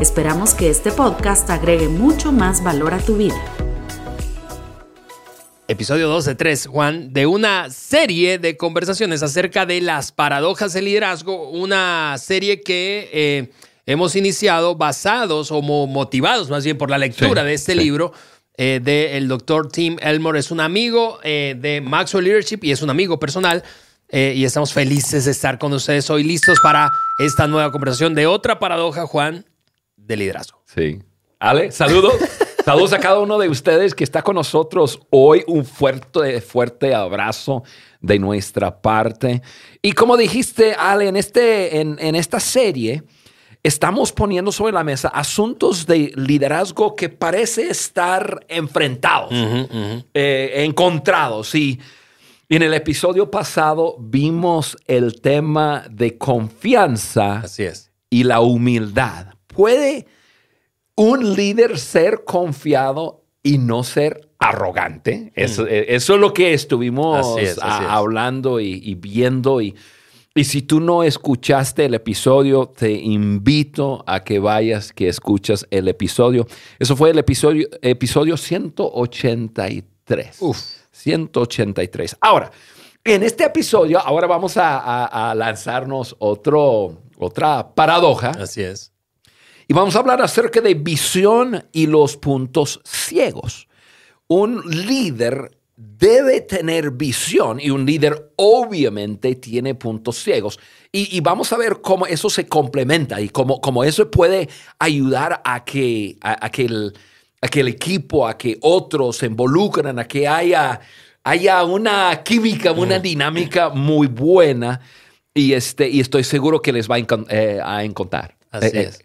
Esperamos que este podcast agregue mucho más valor a tu vida. Episodio 2 de 3, Juan, de una serie de conversaciones acerca de las paradojas del liderazgo, una serie que eh, hemos iniciado basados o motivados más bien por la lectura de este libro eh, del doctor Tim Elmore. Es un amigo eh, de Maxwell Leadership y es un amigo personal. y estamos felices de estar con ustedes hoy listos para esta nueva conversación de otra paradoja, Juan, de liderazgo. Sí. Ale, saludos. saludos a cada uno de ustedes que está con nosotros hoy. Un fuerte, fuerte abrazo de nuestra parte. Y como dijiste, Ale, en, este, en, esta serie estamos poniendo sobre la mesa asuntos de liderazgo que parece estar enfrentados, eh, encontrados. Y en el episodio pasado vimos el tema de confianza Así es. y la humildad. ¿Puede un líder ser confiado y no ser arrogante? Eso, mm. eh, es lo que estuvimos hablando y, viendo. Y, y, si tú no escuchaste el episodio, te invito a que vayas, que escuchas el episodio. Eso fue el episodio, episodio 183. Uf. 183. Ahora, en este episodio, ahora vamos a, a lanzarnos otro, otra paradoja. Así es. Y vamos a hablar acerca de visión y los puntos ciegos. Un líder debe tener visión y un líder obviamente tiene puntos ciegos. Y, vamos a ver cómo eso se complementa y cómo, cómo eso puede ayudar a que, a, que el, equipo, a que otros se involucren, a que haya, haya una química, una dinámica muy buena. Y, este, y estoy seguro que les va a, eh, a encontrar. Así es.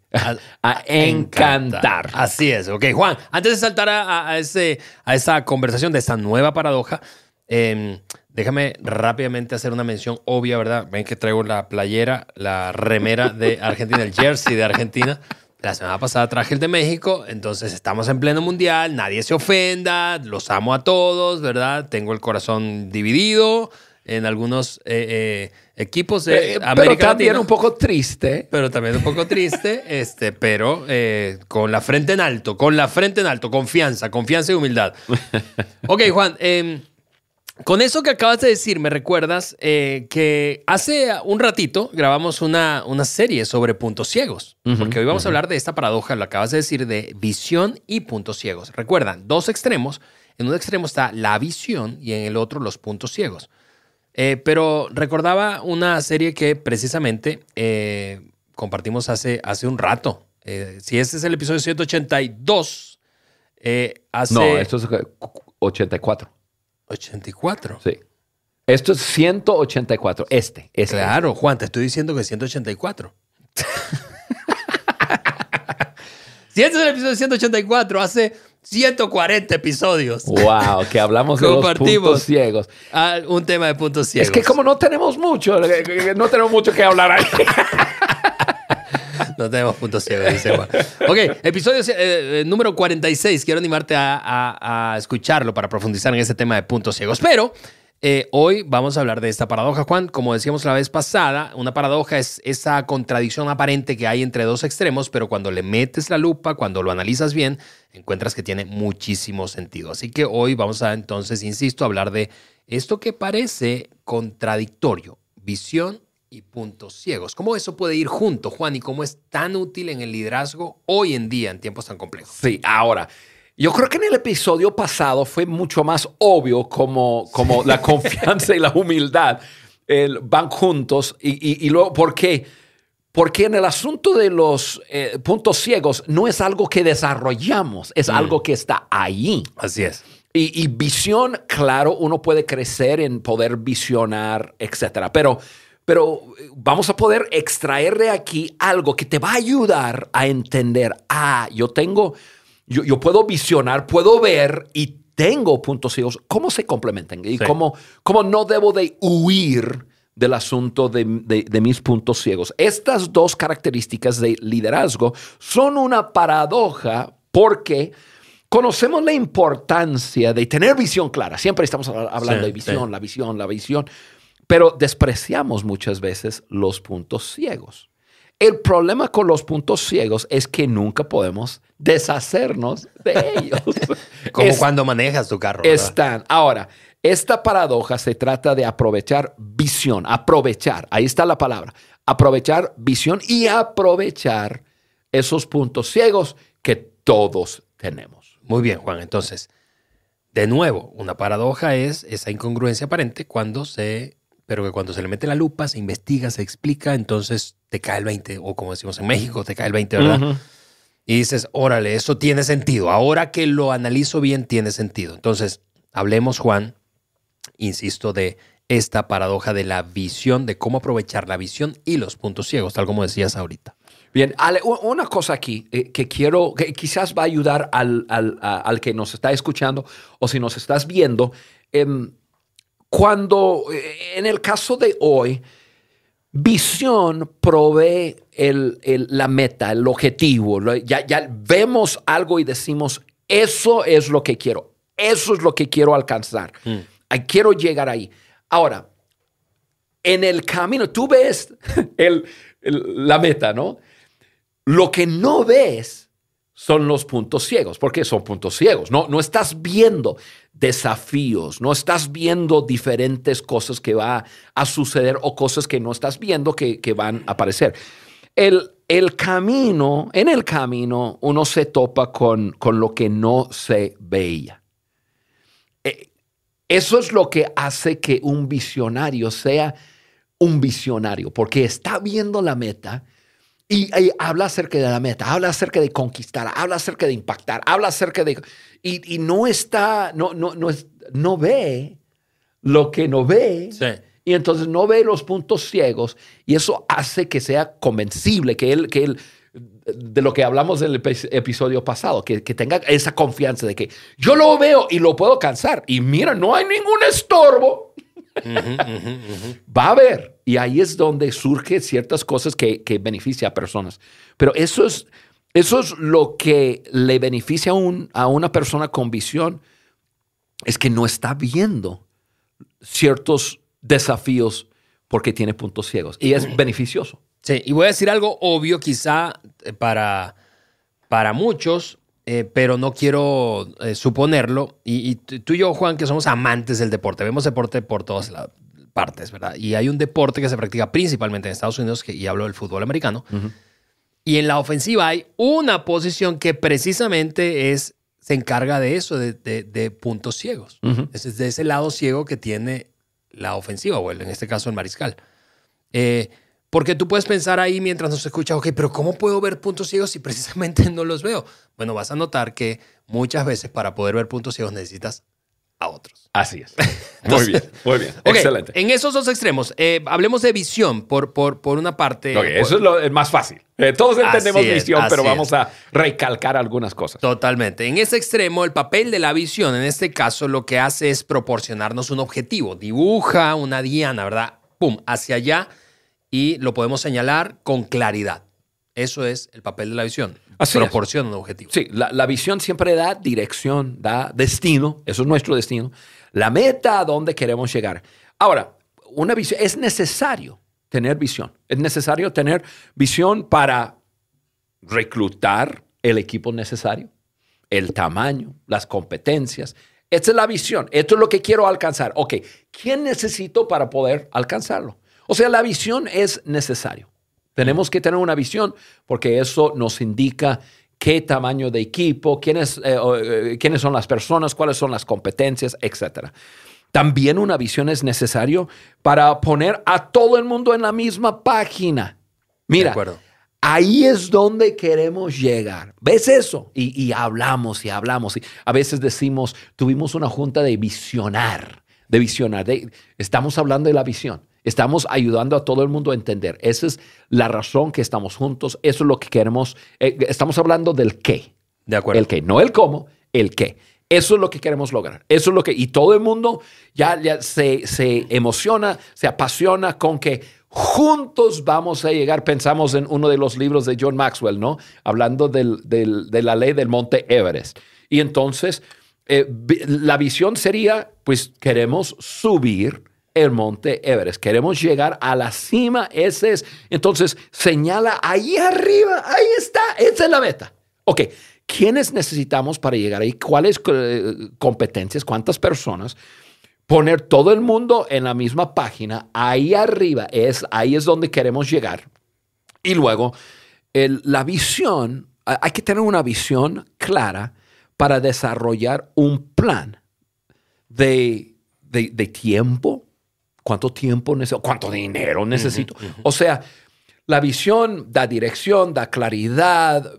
A, encantar. Así es. Ok, Juan, antes de saltar a, ese, a esa conversación de esta nueva paradoja, em, déjame rápidamente hacer una mención obvia, ¿verdad? Ven que traigo la playera, la remera de Argentina, el jersey de Argentina. La semana pasada traje el de México, entonces estamos en pleno mundial, nadie se ofenda, los amo a todos, ¿verdad? Tengo el corazón dividido en algunos eh, eh, equipos de eh, Pero también un poco triste. Pero también un poco triste, este, pero con la frente en alto, con la frente en alto, confianza, confianza y humildad. ok, Juan, em, con eso que acabas de decir, me recuerdas que hace un ratito grabamos una, una serie sobre puntos ciegos, porque hoy vamos a hablar de esta paradoja, lo acabas de decir, de visión y puntos ciegos. Recuerdan, dos extremos. En un extremo está la visión y en el otro los puntos ciegos. Eh, pero recordaba una serie que precisamente eh, compartimos hace, hace un rato. Eh, si este es el episodio 182, hace... No, esto es 84. 84. Sí. Esto es 184. Este, este. Claro, Juan, te estoy diciendo que es 184. si este es el episodio 184, hace 140 episodios. Wow, que hablamos de los puntos ciegos. un tema de puntos ciegos. Es que como no tenemos mucho, eh, no tenemos mucho que hablar ahí. no tenemos puntos ciegos, dice Juan. Ok, episodio eh, eh, número 46. Quiero animarte a, a, escucharlo para profundizar en ese tema de puntos ciegos. Pero eh, hoy vamos a hablar de esta paradoja, Juan. Como decíamos la vez pasada, una paradoja es esa contradicción aparente que hay entre dos extremos, pero cuando le metes la lupa, cuando lo analizas bien, encuentras que tiene muchísimo sentido. Así que hoy vamos a entonces, insisto, hablar de esto que parece contradictorio, visión y puntos ciegos. ¿Cómo eso puede ir junto, Juan? ¿Y cómo es tan útil en el liderazgo hoy en día en tiempos tan complejos? Sí, ahora. Yo creo que en el episodio pasado fue mucho más obvio como, como la confianza y la humildad van juntos. Y, y, luego, ¿por qué? Porque en el asunto de los eh, puntos ciegos no es algo que desarrollamos, es mm. algo que está ahí. Así es. Y, y, visión, claro, uno puede crecer en poder visionar, etcétera. Pero pero eh, vamos a poder extraer de aquí algo que te va a ayudar a entender, ah, yo tengo, yo, puedo visionar, puedo ver y tengo puntos ciegos, cómo se complementan y cómo, cómo no debo de huir del asunto de, mis puntos ciegos. Estas dos características de liderazgo son una paradoja porque conocemos la importancia de tener visión clara. Siempre estamos hablando de visión, la visión, la visión, pero despreciamos muchas veces los puntos ciegos. El problema con los puntos ciegos es que nunca podemos deshacernos de ellos. Como cuando manejas tu carro. Están. Ahora, esta paradoja se trata de aprovechar visión, aprovechar, ahí está la palabra, aprovechar visión y aprovechar esos puntos ciegos que todos tenemos. Muy bien, Juan. Entonces, de nuevo, una paradoja es esa incongruencia aparente cuando se, pero que cuando se le mete la lupa, se investiga, se explica, entonces te cae el 20, o como decimos en México, te cae el 20, ¿verdad? Y dices, órale, eso tiene sentido. Ahora que lo analizo bien, tiene sentido. Entonces, hablemos, Juan, insisto, de esta paradoja de la visión, de cómo aprovechar la visión y los puntos ciegos, tal como decías ahorita. Bien, Ale, una cosa aquí eh, que quiero, que quizás va a ayudar al, al, que nos está escuchando o si nos estás viendo. Em, cuando, eh, en el caso de hoy, visión provee el, la meta, el objetivo. Ya, ya vemos algo y decimos, eso es lo que quiero, eso es lo que quiero alcanzar. Mm quiero llegar ahí. Ahora, en el camino, tú ves la meta, ¿no? Lo que no ves son los puntos ciegos, porque son puntos ciegos. No, no estás viendo desafíos, no estás viendo diferentes cosas que van a suceder o cosas que no estás viendo que, van a aparecer. El, el, camino, en el camino, uno se topa con, con lo que no se veía. Eh, eso es lo que hace que un visionario sea un visionario, porque está viendo la meta y, habla acerca de la meta, habla acerca de conquistar, habla acerca de impactar, habla acerca de... Y, no está, no, no, no, es, no ve lo que no ve. Y entonces no ve los puntos ciegos y eso hace que sea convencible, que él, que él de lo que hablamos en el episodio pasado, que, tenga esa confianza de que yo lo veo y lo puedo alcanzar. Y mira, no hay ningún estorbo. Va a haber. Y ahí es donde surgen ciertas cosas que, que beneficia a personas. Pero eso es, eso es lo que le beneficia a, un, a una persona con visión, es que no está viendo ciertos desafíos porque tiene puntos ciegos. Y es beneficioso. Sí, y voy a decir algo obvio quizá eh, para, para muchos, eh, pero no quiero eh, suponerlo. Y, tú y yo, Juan, que somos amantes del deporte, vemos deporte por todas las partes, ¿verdad? Y hay un deporte que se practica principalmente en Estados Unidos, que, y hablo del fútbol americano. Y en la ofensiva hay una posición que precisamente es, se encarga de eso, de, puntos ciegos. Es de ese lado ciego que tiene la ofensiva, o en este caso el mariscal. Eh, porque tú puedes pensar ahí mientras nos escuchas, ok, pero ¿cómo puedo ver puntos ciegos si precisamente no los veo? Bueno, vas a notar que muchas veces para poder ver puntos ciegos necesitas a otros. Así es. muy bien, muy bien. Excelente. En esos dos extremos, eh, hablemos de visión por, por, por una parte. eso es lo más fácil. Eh, todos entendemos visión, pero vamos a recalcar algunas cosas. Totalmente. En ese extremo, el papel de la visión, en este caso, lo que hace es proporcionarnos un objetivo. Dibuja una diana, ¿verdad? Pum, hacia allá y lo podemos señalar con claridad. Eso es el papel de la visión. Proporciona un objetivo. Sí, la, visión siempre da dirección, da destino. Eso es nuestro destino. La meta a donde queremos llegar. Ahora, una visión, es necesario tener visión. Es necesario tener visión para reclutar el equipo necesario, el tamaño, las competencias. Esta es la visión. Esto es lo que quiero alcanzar. Ok, ¿quién necesito para poder alcanzarlo? O sea, la visión es necesario. Tenemos que tener una visión porque eso nos indica qué tamaño de equipo, quiénes, eh, eh, quiénes son las personas, cuáles son las competencias, etc. También una visión es necesario para poner a todo el mundo en la misma página. Mira, ahí es donde queremos llegar. ¿Ves eso? Y, y hablamos y hablamos. Y a veces decimos, tuvimos una junta de visionar de visionar. estamos hablando de la visión. Estamos ayudando a todo el mundo a entender. Esa es la razón que estamos juntos. Eso es lo que queremos. Eh, estamos hablando del qué. De acuerdo. El qué, no el cómo, el qué. Eso es lo que queremos lograr. Eso es lo que. Y todo el mundo ya, ya se, se emociona, se apasiona con que juntos vamos a llegar. Pensamos en uno de los libros de John Maxwell, ¿no? Hablando del, del, de la ley del monte Everest. Y entonces, eh, la visión sería: pues queremos subir el monte Everest. Queremos llegar a la cima. Ese es. Entonces, señala ahí arriba. Ahí está. Esa es la meta. Ok. ¿Quiénes necesitamos para llegar ahí? ¿Cuáles eh, competencias? ¿Cuántas personas? Poner todo el mundo en la misma página. Ahí arriba es, ahí es donde queremos llegar. Y luego, la visión, hay que tener una visión clara para desarrollar un plan de, de tiempo, ¿Cuánto tiempo necesito? ¿Cuánto dinero necesito? O sea, la visión da dirección, da claridad,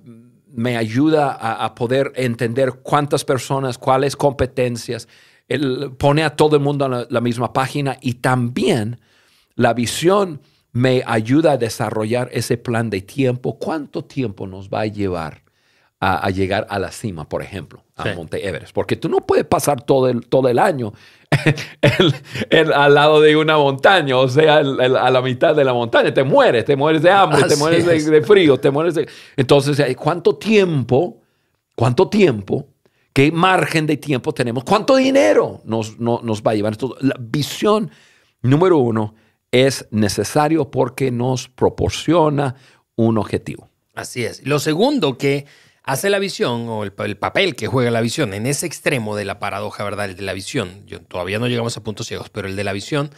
me ayuda a, poder entender cuántas personas, cuáles competencias, pone a todo el mundo en la, misma página y también la visión me ayuda a desarrollar ese plan de tiempo. ¿Cuánto tiempo nos va a llevar a, llegar a la cima, por ejemplo, a Monte Everest? Porque tú no puedes pasar todo el, todo el año el, al lado de una montaña, o sea, a la mitad de la montaña. Te mueres, te mueres de hambre, te mueres de, frío, te mueres de... Entonces, eh, ¿cuánto tiempo, cuánto tiempo, qué margen de tiempo tenemos, cuánto dinero nos, nos va a llevar? esto la visión número uno es necesario porque nos proporciona un objetivo. Así es. Lo segundo que hace la visión o el, papel que juega la visión en ese extremo de la paradoja, ¿verdad? El de la visión, yo, todavía no llegamos a puntos ciegos, pero el de la visión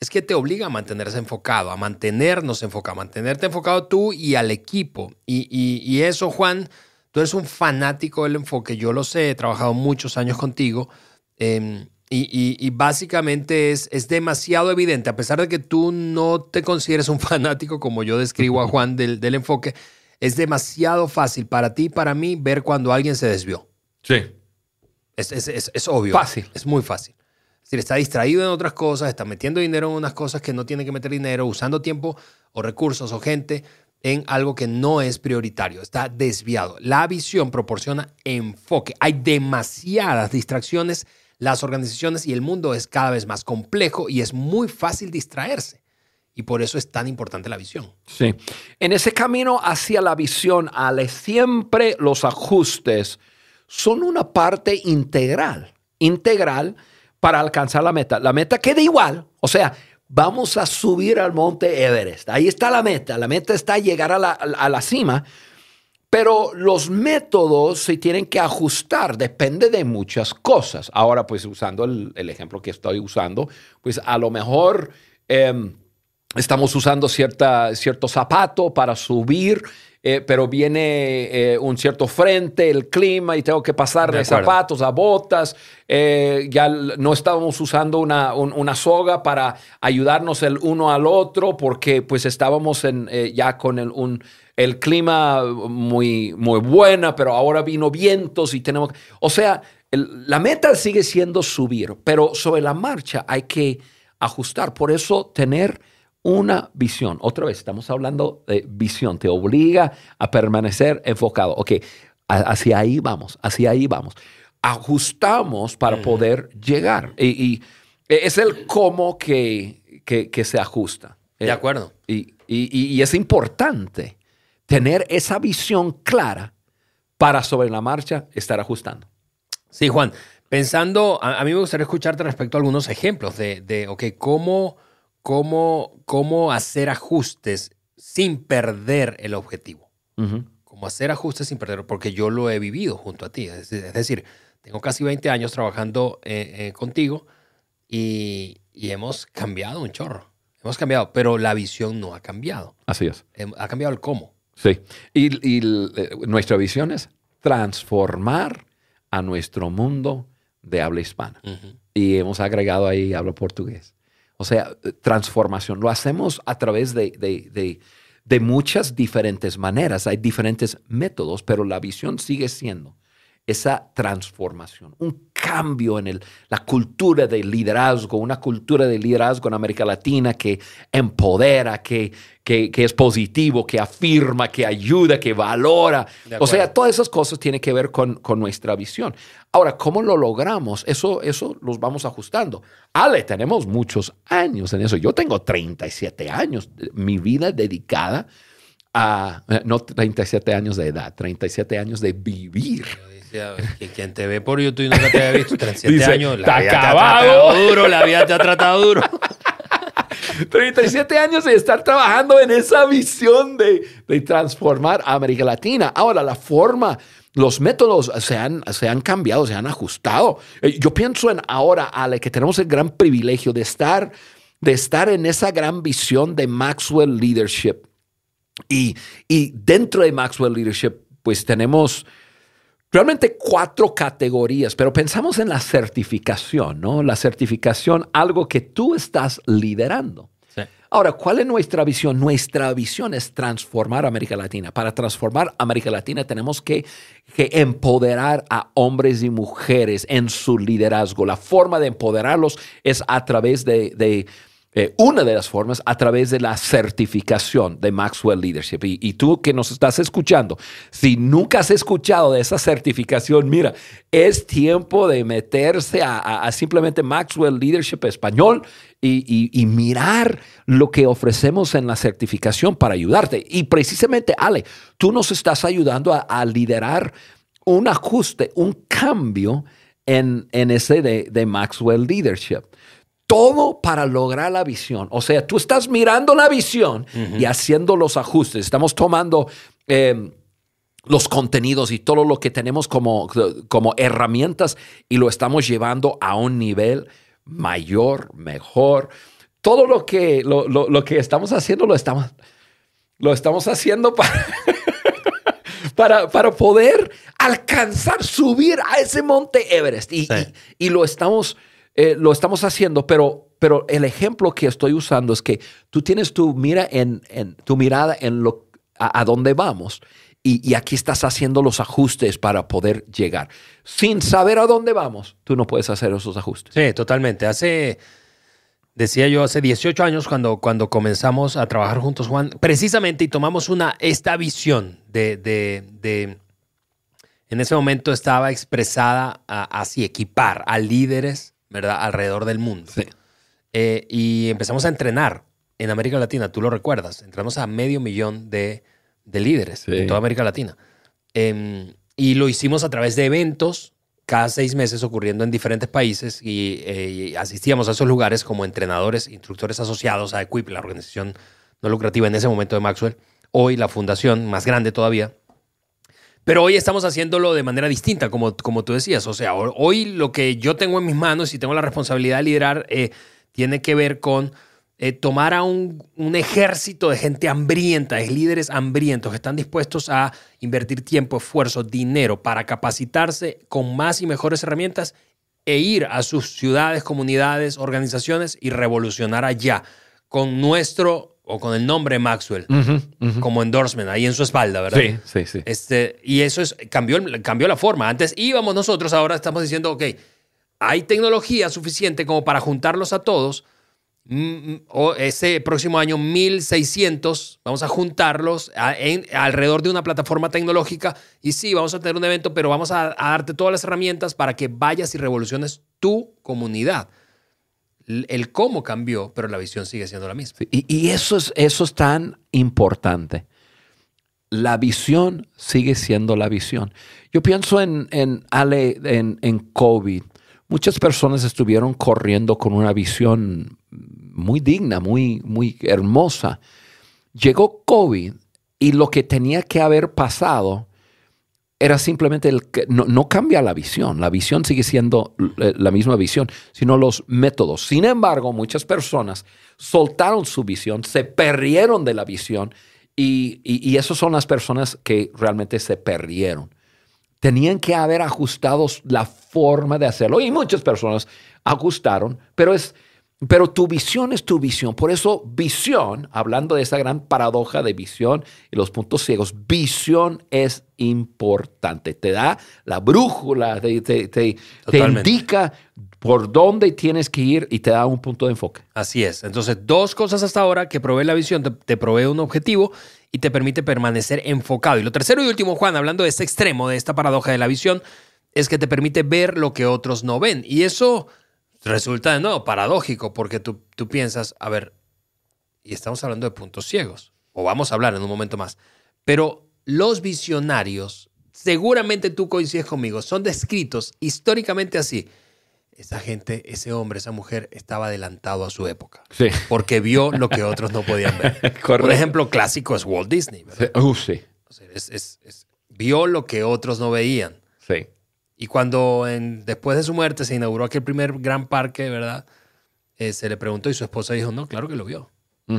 es que te obliga a mantenerse enfocado, a mantenernos enfocados, a mantenerte enfocado tú y al equipo. Y, eso, Juan, tú eres un fanático del enfoque, yo lo sé, he trabajado muchos años contigo. Em, y, básicamente es, es demasiado evidente, a pesar de que tú no te consideres un fanático como yo describo a Juan del, del enfoque, es demasiado fácil para ti y para mí ver cuando alguien se desvió. Sí. Es, es, es, obvio. Fácil. Es muy fácil. Si está distraído en otras cosas, está metiendo dinero en unas cosas que no tiene que meter dinero, usando tiempo o recursos o gente en algo que no es prioritario, está desviado. La visión proporciona enfoque. Hay demasiadas distracciones, las organizaciones y el mundo es cada vez más complejo y es muy fácil distraerse. Y por eso es tan importante la visión. Sí. En ese camino hacia la visión, Ale, siempre los ajustes son una parte integral, integral para alcanzar la meta. La meta queda igual. O sea, vamos a subir al monte Everest. Ahí está la meta. La meta está llegar a la, a la cima. Pero los métodos se tienen que ajustar, depende de muchas cosas. Ahora, pues usando el, ejemplo que estoy usando, pues a lo mejor em, estamos usando cierta, cierto zapato para subir, eh, pero viene eh, un cierto frente, el clima, y tengo que pasar de, zapatos a botas. Eh, ya no estábamos usando una, una, soga para ayudarnos el uno al otro, porque pues estábamos en, ya con el, un, el clima muy, muy buena, pero ahora vino vientos y tenemos... O sea, la meta sigue siendo subir, pero sobre la marcha hay que ajustar. Por eso tener una visión. Otra vez, estamos hablando de visión. Te obliga a permanecer enfocado. Ok, hacia ahí vamos, hacia ahí vamos. Ajustamos para poder llegar. Y, es el cómo que, que, se ajusta. De eh, acuerdo. Y, y, es importante tener esa visión clara para sobre la marcha estar ajustando. Sí, Juan. Pensando, a, mí me gustaría escucharte respecto a algunos ejemplos de, de ok, cómo cómo, cómo hacer ajustes sin perder el objetivo. Cómo hacer ajustes sin perder, porque yo lo he vivido junto a ti. Es, decir, tengo casi 20 años trabajando eh, eh, contigo y, hemos cambiado un chorro. Hemos cambiado, pero la visión no ha cambiado. Así es. Ha cambiado el cómo. Sí. Y, eh, nuestra visión es transformar a nuestro mundo de habla hispana. Y hemos agregado ahí hablo portugués. O sea, transformación. Lo hacemos a través de, de, muchas diferentes maneras. Hay diferentes métodos, pero la visión sigue siendo esa transformación, un cambio en el, la cultura del liderazgo, una cultura de liderazgo en América Latina que empodera, que, que, es positivo, que afirma, que ayuda, que valora. O sea, todas esas cosas tienen que ver con, con, nuestra visión. Ahora, ¿cómo lo logramos? Eso, eso los vamos ajustando. Ale, tenemos muchos años en eso. Yo tengo 37 años, mi vida dedicada a, no 37 años de edad, 37 años de vivir quien te ve por YouTube y nunca te había visto 37 años, la vida te ha tratado duro, la vida te ha tratado duro. 37 años de estar trabajando en esa visión de, de, transformar a América Latina. Ahora, la forma, los métodos se han, se han cambiado, se han ajustado. Eh, yo pienso en ahora, Ale, que tenemos el gran privilegio de estar, de estar en esa gran visión de Maxwell Leadership. Y, y dentro de Maxwell Leadership, pues tenemos realmente cuatro categorías, pero pensamos en la certificación, ¿no? La certificación, algo que tú estás liderando. Ahora, ¿cuál es nuestra visión? Nuestra visión es transformar América Latina. Para transformar América Latina tenemos que, empoderar a hombres y mujeres en su liderazgo. La forma de empoderarlos es a través de eh, una de las formas a través de la certificación de Maxwell Leadership. Y, tú que nos estás escuchando, si nunca has escuchado de esa certificación, mira, es tiempo de meterse a, simplemente Maxwell Leadership español y, mirar lo que ofrecemos en la certificación para ayudarte. Y precisamente, Ale, tú nos estás ayudando a, liderar un ajuste, un cambio en, ese de, de Maxwell Leadership todo para lograr la visión. O sea, tú estás mirando la visión y haciendo los ajustes. Estamos tomando em, los contenidos y todo lo que tenemos como, como herramientas y lo estamos llevando a un nivel mayor, mejor. Todo lo que, lo, que estamos haciendo lo estamos, lo estamos haciendo para, para, para, poder alcanzar, subir a ese monte Everest. Y, y lo estamos eh, lo estamos haciendo, pero, pero el ejemplo que estoy usando es que tú tienes tu, mira en, tu mirada en lo, a, dónde vamos y, aquí estás haciendo los ajustes para poder llegar. Sin saber a dónde vamos, tú no puedes hacer esos ajustes. Sí, totalmente. Hace, decía yo, hace 18 años cuando, cuando comenzamos a trabajar juntos, Juan, precisamente y tomamos una, esta visión de, de, de en ese momento estaba expresada así, equipar a líderes ¿verdad? Alrededor del mundo. Eh, y empezamos a entrenar en América Latina, tú lo recuerdas, entramos a medio millón de, líderes en toda América Latina. Em, y lo hicimos a través de eventos cada seis meses ocurriendo en diferentes países y, eh, asistíamos a esos lugares como entrenadores, instructores asociados a Equip, la organización no lucrativa en ese momento de Maxwell, hoy la fundación más grande todavía, pero hoy estamos haciéndolo de manera distinta, como, como tú decías. O sea, hoy lo que yo tengo en mis manos y tengo la responsabilidad de liderar eh, tiene que ver con eh, tomar a un, un, ejército de gente hambrienta, de líderes hambrientos que están dispuestos a invertir tiempo, esfuerzo, dinero para capacitarse con más y mejores herramientas e ir a sus ciudades, comunidades, organizaciones y revolucionar allá con nuestro o con el nombre Maxwell como endorsement ahí en su espalda, ¿verdad? Sí, sí, sí. Este, y eso es, cambió, cambió la forma. Antes íbamos nosotros, ahora estamos diciendo, ok, hay tecnología suficiente como para juntarlos a todos. Mm, mm, o ese próximo año 1600 vamos a juntarlos alrededor de una plataforma tecnológica y sí, vamos a tener un evento, pero vamos a darte todas las herramientas para que vayas y revoluciones tu comunidad el cómo cambió, pero la visión sigue siendo la misma. Y, eso, es, tan importante. La visión sigue siendo la visión. Yo pienso en, en Ale, en, en COVID. Muchas personas estuvieron corriendo con una visión muy digna, muy, muy hermosa. Llegó COVID y lo que tenía que haber pasado era simplemente el que no, cambia la visión, la visión sigue siendo eh, la misma visión, sino los métodos. Sin embargo, muchas personas soltaron su visión, se perdieron de la visión y, y, esas son las personas que realmente se perdieron. Tenían que haber ajustado la forma de hacerlo y muchas personas ajustaron, pero es, pero tu visión es tu visión. Por eso visión, hablando de esa gran paradoja de visión y los puntos ciegos, visión es importante. Te da la brújula, te, te, indica por dónde tienes que ir y te da un punto de enfoque. Así es. Entonces, dos cosas hasta ahora que provee la visión, te, te provee un objetivo y te permite permanecer enfocado. Y lo tercero y último, Juan, hablando de este extremo, de esta paradoja de la visión, es que te permite ver lo que otros no ven. Y eso resulta de nuevo paradójico porque tú, tú piensas, a ver, y estamos hablando de puntos ciegos, o vamos a hablar en un momento más, pero los visionarios, seguramente tú coincides conmigo, son descritos históricamente así. Esa gente, ese hombre, esa mujer estaba adelantado a su época. Sí. Porque vio lo que otros no podían ver. Un ejemplo clásico es Walt Disney. ¿verdad? Uh, sí. vio lo que otros no veían. Sí. Y cuando después de su muerte se inauguró aquel primer gran parque, ¿verdad? Eh, se le preguntó y su esposa dijo, no, claro que lo vio.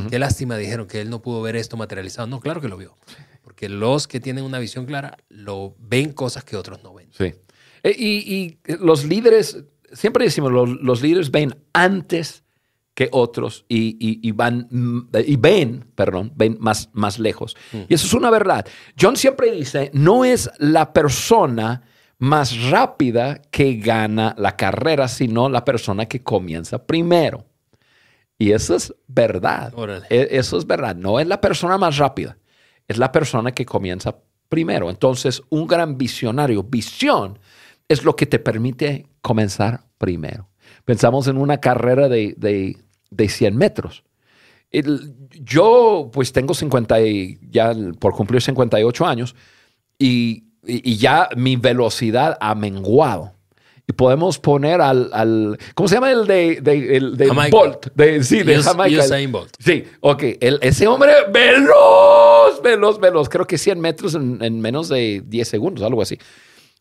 Qué lástima, dijeron que él no pudo ver esto materializado. No, claro que lo vio. Porque los que tienen una visión clara lo ven cosas que otros no ven. Sí. Eh, y, los líderes, siempre decimos, los, líderes ven antes que otros y, van y ven, perdón, ven más, más lejos. Y eso es una verdad. John siempre dice, no es la persona más rápida que gana la carrera, sino la persona que comienza primero. Y eso es verdad. E, eso es verdad. No es la persona más rápida, es la persona que comienza primero. Entonces, un gran visionario, visión, es lo que te permite comenzar primero. Pensamos en una carrera de, de, 100 metros. yo, pues tengo 50 y ya por cumplir 58 años y y, ya mi velocidad ha menguado. Y podemos poner al, al ¿cómo se llama el de, de, el de Bolt? De, sí, de Jamaica. Bolt. Sí, ok. El, ese hombre veloz, veloz, veloz. Creo que 100 metros en, en menos de 10 segundos, algo así.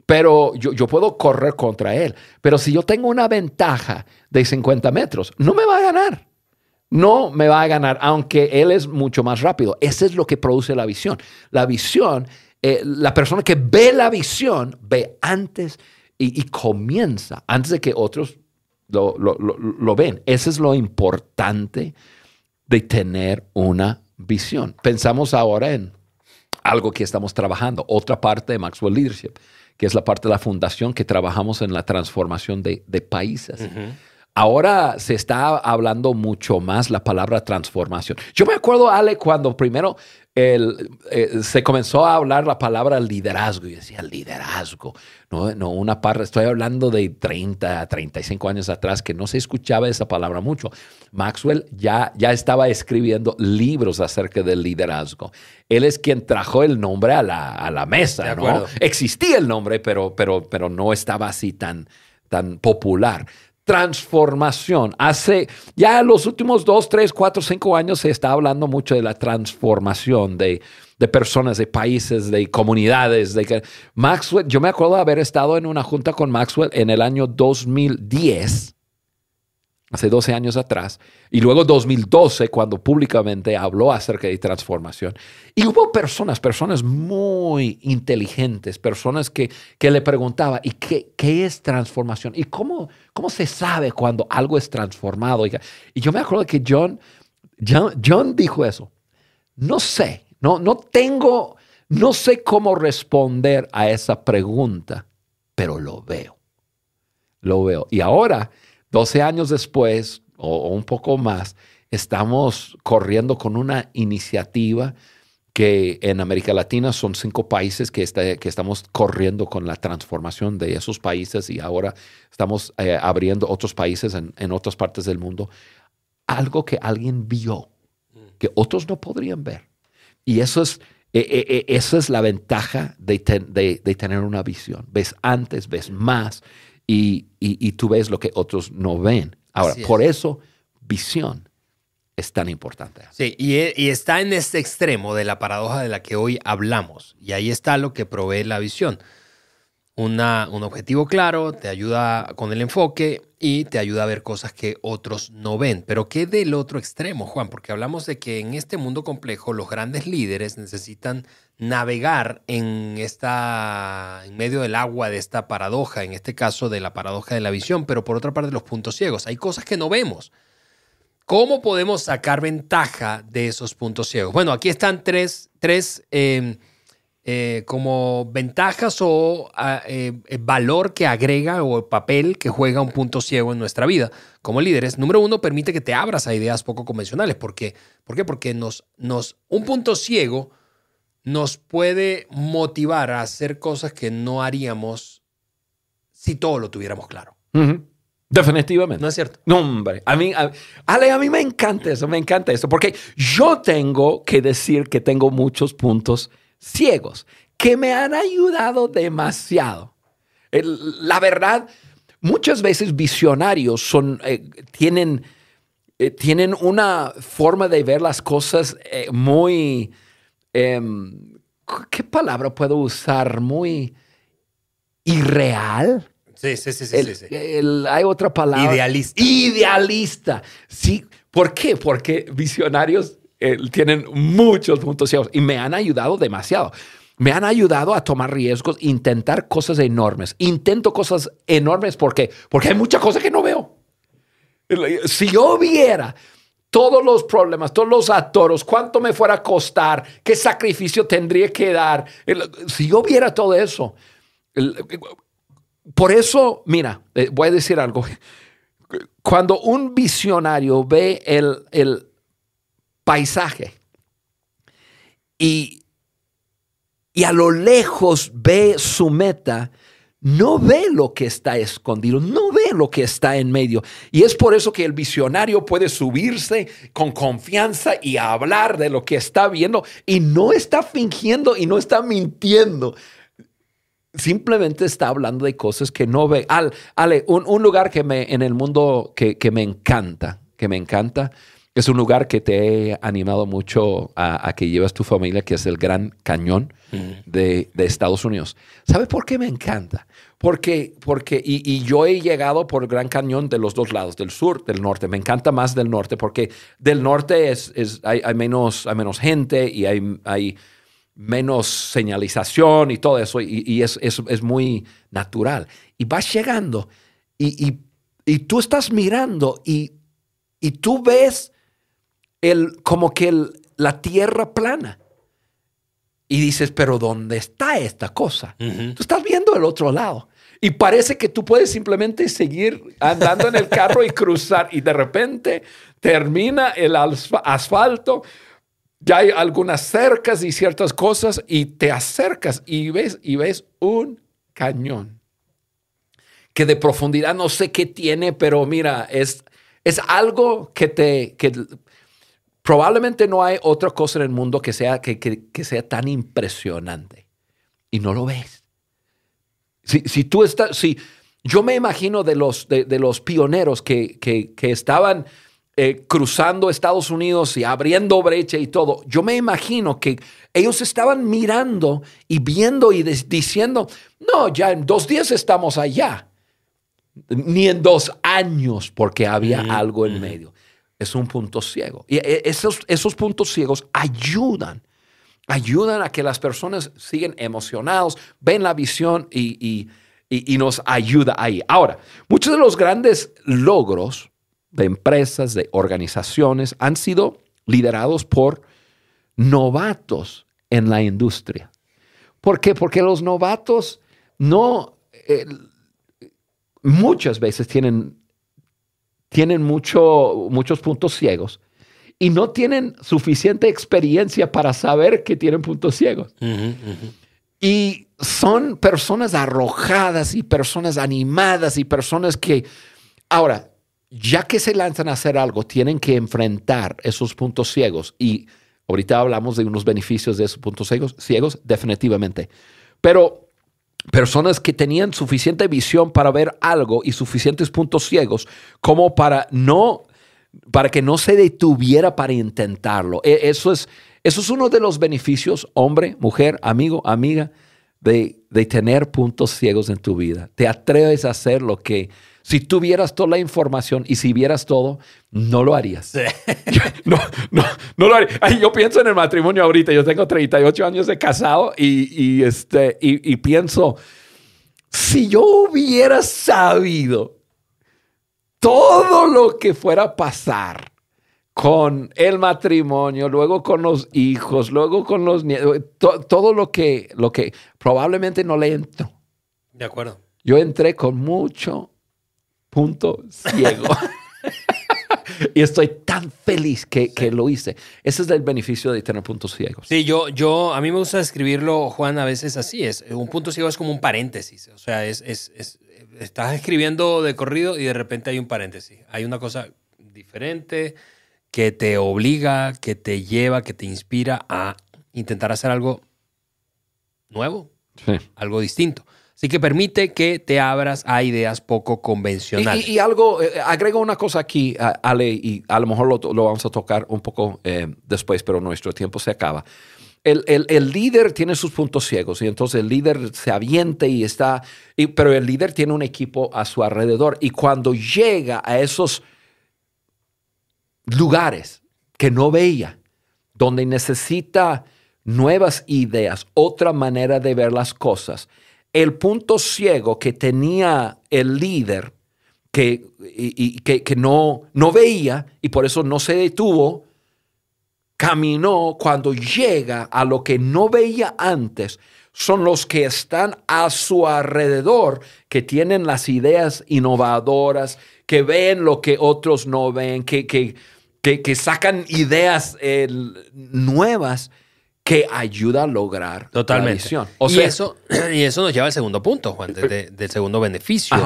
Pero yo, yo, puedo correr contra él. Pero si yo tengo una ventaja de 50 metros, no me va a ganar. No me va a ganar, aunque él es mucho más rápido. Ese es lo que produce la visión. La visión eh, la persona que ve la visión ve antes y, comienza, antes de que otros lo, lo, ven. Eso es lo importante de tener una visión. Pensamos ahora en algo que estamos trabajando, otra parte de Maxwell Leadership, que es la parte de la fundación que trabajamos en la transformación de, países. Ahora se está hablando mucho más la palabra transformación. Yo me acuerdo, Ale, cuando primero el, eh, se comenzó a hablar la palabra liderazgo y decía liderazgo, no, no una parte, estoy hablando de 30, 35 años atrás que no se escuchaba esa palabra mucho. Maxwell ya, ya estaba escribiendo libros acerca del liderazgo. Él es quien trajo el nombre a la, a la mesa, ¿no? Existía el nombre, pero, pero, pero no estaba así tan, tan popular transformación. Hace ya los últimos dos, tres, cuatro, cinco años se está hablando mucho de la transformación de, personas, de países, de comunidades. De Maxwell, yo me acuerdo de haber estado en una junta con Maxwell en el año 2010 hace 12 años atrás, y luego 2012, cuando públicamente habló acerca de transformación. Y hubo personas, personas muy inteligentes, personas que, que le preguntaban, ¿y qué, qué es transformación? ¿Y cómo, cómo se sabe cuando algo es transformado? Y, yo me acuerdo que John, John, John dijo eso. No sé, no, no tengo, no sé cómo responder a esa pregunta, pero lo veo. Lo veo. Y ahora 12 años después, o, un poco más, estamos corriendo con una iniciativa que en América Latina son cinco países que, que estamos corriendo con la transformación de esos países y ahora estamos eh, abriendo otros países en, otras partes del mundo. Algo que alguien vio, que otros no podrían ver. Y eso es, eh, eh, eso es la ventaja de, de, tener una visión. Ves antes, ves más y, tú ves lo que otros no ven. Ahora, por eso visión es tan importante. Sí, y, está en este extremo de la paradoja de la que hoy hablamos. Y ahí está lo que provee la visión. Un objetivo claro, te ayuda con el enfoque y te ayuda a ver cosas que otros no ven. Pero ¿qué del otro extremo, Juan? Porque hablamos de que en este mundo complejo los grandes líderes necesitan navegar en esta en medio del agua de esta paradoja, en este caso de la paradoja de la visión, pero por otra parte los puntos ciegos. Hay cosas que no vemos. ¿Cómo podemos sacar ventaja de esos puntos ciegos? Bueno, aquí están tres, tres em, eh, como ventajas o ah, eh, valor que agrega o papel que juega un punto ciego en nuestra vida como líderes. Número uno, permite que te abras a ideas poco convencionales. ¿Por qué? ¿Por qué? Porque nos, nos, un punto ciego nos puede motivar a hacer cosas que no haríamos si todo lo tuviéramos claro. Definitivamente. ¿No es cierto? No, hombre. A mí, a, Ale, a mí me encanta eso, me encanta eso, porque yo tengo que decir que tengo muchos puntos ciegos que me han ayudado demasiado. la verdad, muchas veces visionarios son, eh, tienen, eh, tienen una forma de ver las cosas eh, muy, em, ¿qué palabra puedo usar? Muy irreal. Sí, sí, sí, sí. hay otra palabra. Idealista. Idealista. Sí. ¿Por qué? Porque visionarios eh, tienen muchos puntos ciegos y me han ayudado demasiado. Me han ayudado a tomar riesgos, intentar cosas enormes. Intento cosas enormes porque, porque hay muchas cosas que no veo. Si yo viera todos los problemas, todos los atoros, cuánto me fuera a costar, qué sacrificio tendría que dar, si yo viera todo eso, por eso, mira, eh, voy a decir algo. Cuando un visionario ve el, el paisaje y, y a lo lejos ve su meta, no ve lo que está escondido, no ve lo que está en medio. Y es por eso que el visionario puede subirse con confianza y hablar de lo que está viendo y no está fingiendo y no está mintiendo simplemente está hablando de cosas que no ve. Al, Ale, un, lugar que me, en el mundo que, me encanta, que me encanta, es un lugar que te he animado mucho a, que llevas tu familia, que es el Gran Cañón de, Estados Unidos. ¿Sabes por qué me encanta? Porque, porque y, yo he llegado por el Gran Cañón de los dos lados, del sur, del norte. Me encanta más del norte porque del norte es, es hay, menos, hay menos gente y hay, hay menos señalización y todo eso, y, es, es, muy natural. Y vas llegando y, tú estás mirando y, tú ves el, como que la tierra plana. Y dices, pero ¿dónde está esta cosa? Tú estás viendo el otro lado. Y parece que tú puedes simplemente seguir andando en el carro y cruzar. Y de repente termina el asfalto ya hay algunas cercas y ciertas cosas y te acercas y ves, y ves un cañón que de profundidad no sé qué tiene, pero mira, es, es algo que te... Que probablemente no hay otra cosa en el mundo que sea, que, que, sea tan impresionante y no lo ves. Si, si tú estás, si yo me imagino de los, de, de los pioneros que, que, que estaban eh, cruzando Estados Unidos y abriendo brecha y todo, yo me imagino que ellos estaban mirando y viendo y diciendo, no, ya en dos días estamos allá, ni en dos años, porque había algo en medio. Es un punto ciego. Y eh, esos, esos puntos ciegos ayudan ayudan a que las personas siguen emocionados, ven la visión y, y, nos ayuda ahí. Ahora, muchos de los grandes logros de empresas, de organizaciones, han sido liderados por novatos en la industria. ¿Por qué? Porque los novatos no, eh, muchas veces tienen, tienen mucho, muchos puntos ciegos y no tienen suficiente experiencia para saber que tienen puntos ciegos. Y son personas arrojadas y personas animadas y personas que, ahora, ya que se lanzan a hacer algo, tienen que enfrentar esos puntos ciegos. Y ahorita hablamos de unos beneficios de esos puntos ciegos, ciegos definitivamente. Pero personas que tenían suficiente visión para ver algo y suficientes puntos ciegos como para no para que no se detuviera para intentarlo. E, eso es, eso es uno de los beneficios, hombre, mujer, amigo, amiga, de, de tener puntos ciegos en tu vida. Te atreves a hacer lo que si tuvieras toda la información y si vieras todo, no lo harías. no, no, no lo haría. yo pienso en el matrimonio ahorita. Yo tengo 38 años de casado y, este, y, pienso, si yo hubiera sabido todo lo que fuera a pasar con el matrimonio, luego con los hijos, luego con los nietos, todo lo que, lo que probablemente no le entró. De acuerdo. Yo entré con mucho punto ciego. y estoy tan feliz que, lo hice. Ese es el beneficio de tener puntos ciegos. Sí, yo, yo, a mí me gusta describirlo, Juan, a veces así. Es, un punto ciego es como un paréntesis. O sea, es, es, estás escribiendo de corrido y de repente hay un paréntesis. Hay una cosa diferente que te obliga, que te lleva, que te inspira a intentar hacer algo nuevo, algo distinto. Así que permite que te abras a ideas poco convencionales. Y, algo, eh, agrego una cosa aquí, Ale, y a lo mejor lo, vamos a tocar un poco eh, después, pero nuestro tiempo se acaba. El, líder tiene sus puntos ciegos y entonces el líder se aviente y está, pero el líder tiene un equipo a su alrededor y cuando llega a esos lugares que no veía, donde necesita nuevas ideas, otra manera de ver las cosas, el punto ciego que tenía el líder, que, que, no, no veía y por eso no se detuvo, caminó. Cuando llega a lo que no veía antes, son los que están a su alrededor, que tienen las ideas innovadoras, que ven lo que otros no ven, que, que, que, sacan ideas nuevas que ayuda a lograr Totalmente. la visión. y, eso, y eso nos lleva al segundo punto, Juan, del segundo beneficio.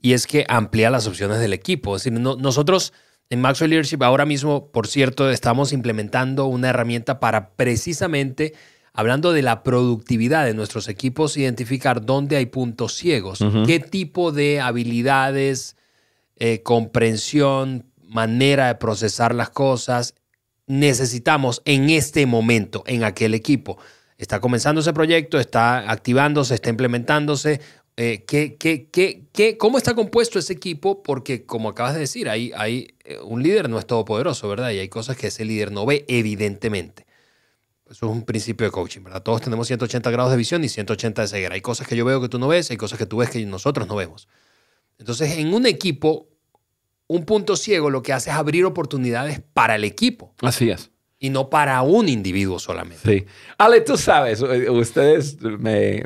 Y es que amplía las opciones del equipo. Es decir, nosotros en Maxwell Leadership ahora mismo, por cierto, estamos implementando una herramienta para precisamente, hablando de la productividad de nuestros equipos, identificar dónde hay puntos ciegos, qué tipo de habilidades, eh, comprensión, manera de procesar las cosas necesitamos en este momento en aquel equipo. Está comenzando ese proyecto, está activándose, está implementándose. Eh, ¿qué, qué, qué, cómo está compuesto ese equipo? Porque, como acabas de decir, hay, hay, eh, un líder no es todopoderoso, ¿verdad? Y hay cosas que ese líder no ve, evidentemente. Eso es un principio de coaching, ¿verdad? Todos tenemos 180 grados de visión y 180 de ceguera. Hay cosas que yo veo que tú no ves, hay cosas que tú ves que nosotros no vemos. Entonces, en un equipo, un punto ciego lo que hace es abrir oportunidades para el equipo. Así es. Y no para un individuo solamente. Sí. Ale, tú sabes, eh, ustedes me,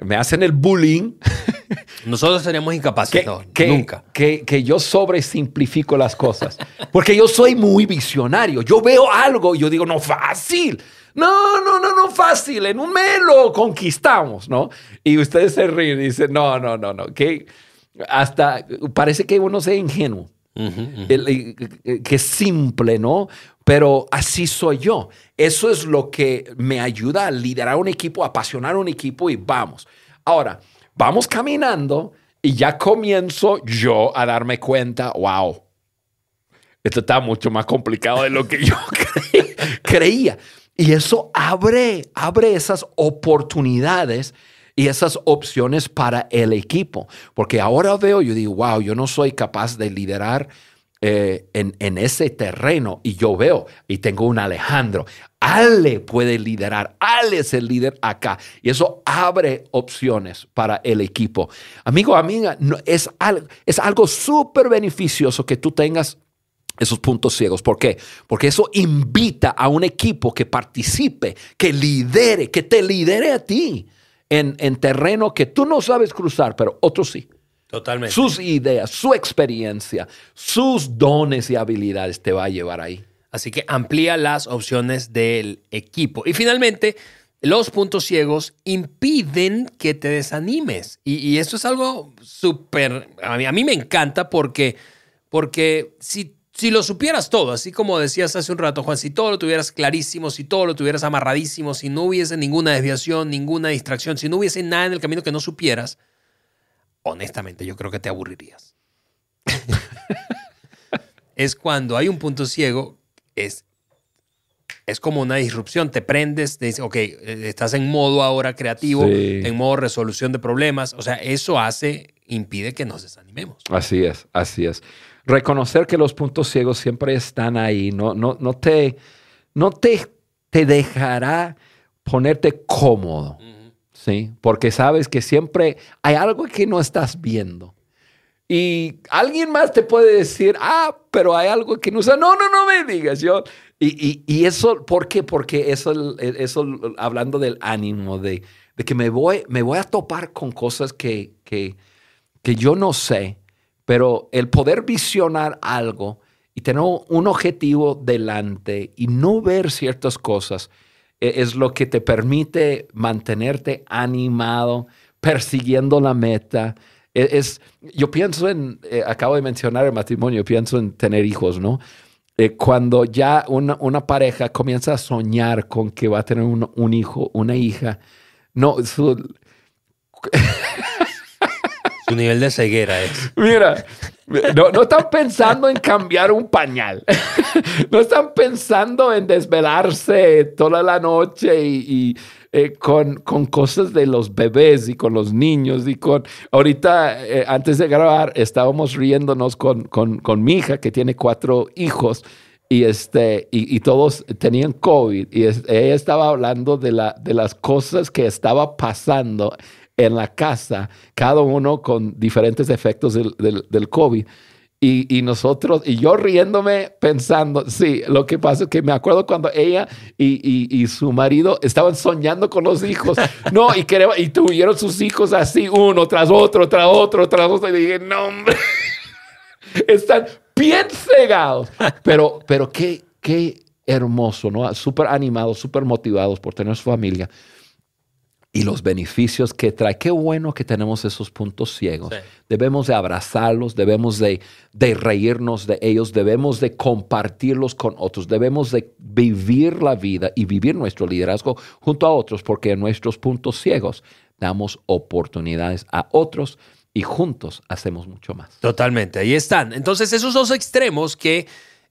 me, hacen el bullying. Nosotros seríamos incapaces. nunca. Que, que, yo sobresimplifico las cosas. Porque yo soy muy visionario. Yo veo algo y yo digo, no, fácil. No, no, no, no, fácil. En un mes lo conquistamos, ¿no? Y ustedes se ríen y dicen, no, no, no, no. Que hasta parece que uno sea ingenuo, que simple, ¿no? Pero así soy yo. Eso es lo que me ayuda a liderar un equipo, a apasionar un equipo y vamos. Ahora, vamos caminando y ya comienzo yo a darme cuenta, wow, esto está mucho más complicado de lo que yo creía. Y eso abre, abre esas oportunidades y esas opciones para el equipo. Porque ahora veo, yo digo, wow, yo no soy capaz de liderar eh, en, ese terreno. Y yo veo, y tengo un Alejandro. Ale puede liderar, Ale es el líder acá. Y eso abre opciones para el equipo. Amigo, amiga, es, algo, es algo súper beneficioso que tú tengas esos puntos ciegos. ¿Por qué? Porque eso invita a un equipo que participe, que lidere, que te lidere a ti en, terreno que tú no sabes cruzar, pero otros sí. Totalmente. Sus ideas, su experiencia, sus dones y habilidades te va a llevar ahí. Así que amplía las opciones del equipo. Y finalmente, los puntos ciegos impiden que te desanimes. Y, esto es algo súper, a mí, a mí, me encanta porque, porque si si lo supieras todo, así como decías hace un rato, Juan, si todo lo tuvieras clarísimo, si todo lo tuvieras amarradísimo, si no hubiese ninguna desviación, ninguna distracción, si no hubiese nada en el camino que no supieras, honestamente yo creo que te aburrirías. es cuando hay un punto ciego, es, es como una disrupción, te prendes, te dices, ok, estás en modo ahora creativo, en modo resolución de problemas, o sea, eso hace, impide que nos desanimemos. Así es, así es reconocer que los puntos ciegos siempre están ahí, no, no, no, te, no te, te dejará ponerte cómodo, ¿sí? Porque sabes que siempre hay algo que no estás viendo. Y alguien más te puede decir, ah, pero hay algo que no usa. No, no, no me digas. Yo, y, y, eso, ¿por qué? Porque eso, eso hablando del ánimo, de, de que me voy, me voy a topar con cosas que, que, que yo no sé, pero el poder visionar algo y tener un objetivo delante y no ver ciertas cosas e, es lo que te permite mantenerte animado, persiguiendo la meta. E, es, yo pienso en, eh, acabo de mencionar el matrimonio, pienso en tener hijos, ¿no? Eh, cuando ya una, una, pareja comienza a soñar con que va a tener un, un hijo, una hija, no, su, Su nivel de ceguera es. Mira, no, no, están pensando en cambiar un pañal. No están pensando en desvelarse toda la noche y, eh, con, con, cosas de los bebés y con los niños y con... Ahorita, eh, antes de grabar, estábamos riéndonos con, con, con, mi hija que tiene cuatro hijos y, este, y, todos tenían COVID y ella estaba hablando de, la, de las cosas que estaba pasando en la casa, cada uno con diferentes efectos del, del, COVID. Y, y, nosotros, y yo riéndome pensando, sí, lo que pasa es que me acuerdo cuando ella y, y, su marido estaban soñando con los hijos, no, y, y tuvieron sus hijos así, uno tras otro, tras otro, tras otro, y dije, no, hombre, están bien cegados. Pero, pero qué, qué hermoso, ¿no? Súper animados, súper motivados por tener su familia y los beneficios que trae. Qué bueno que tenemos esos puntos ciegos. Debemos de abrazarlos, debemos de, de, reírnos de ellos, debemos de compartirlos con otros, debemos de vivir la vida y vivir nuestro liderazgo junto a otros, porque en nuestros puntos ciegos damos oportunidades a otros y juntos hacemos mucho más. Totalmente, ahí están. Entonces, esos dos extremos que...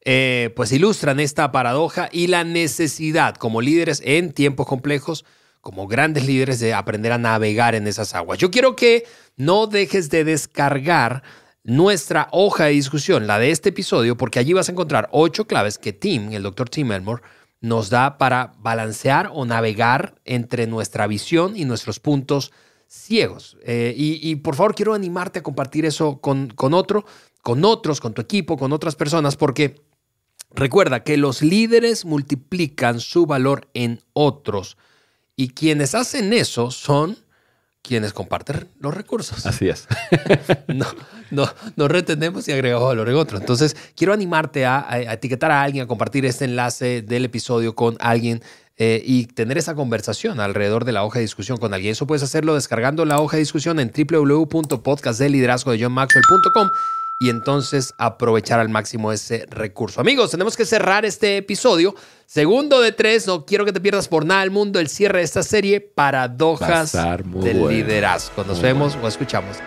Eh, pues ilustran esta paradoja y la necesidad como líderes en tiempos complejos como grandes líderes de aprender a navegar en esas aguas. Yo quiero que no dejes de descargar nuestra hoja de discusión, la de este episodio, porque allí vas a encontrar ocho claves que Tim, el doctor Tim Elmore, nos da para balancear o navegar entre nuestra visión y nuestros puntos ciegos. Eh, y, por favor, quiero animarte a compartir eso con, con otro, con otros, con tu equipo, con otras personas, porque recuerda que los líderes multiplican su valor en otros. Y quienes hacen eso son quienes comparten los recursos. Así es. no, no, no retenemos y agregamos valor en otro. Entonces, quiero animarte a, etiquetar a alguien, a compartir este enlace del episodio con alguien eh, y tener esa conversación alrededor de la hoja de discusión con alguien. Eso puedes hacerlo descargando la hoja de discusión en www.podcastdeliderazgodejohnmaxwell.com y entonces aprovechar al máximo ese recurso. Amigos, tenemos que cerrar este episodio. Segundo de tres, no quiero que te pierdas por nada el mundo el cierre de esta serie, Paradojas del Liderazgo. Nos vemos o escuchamos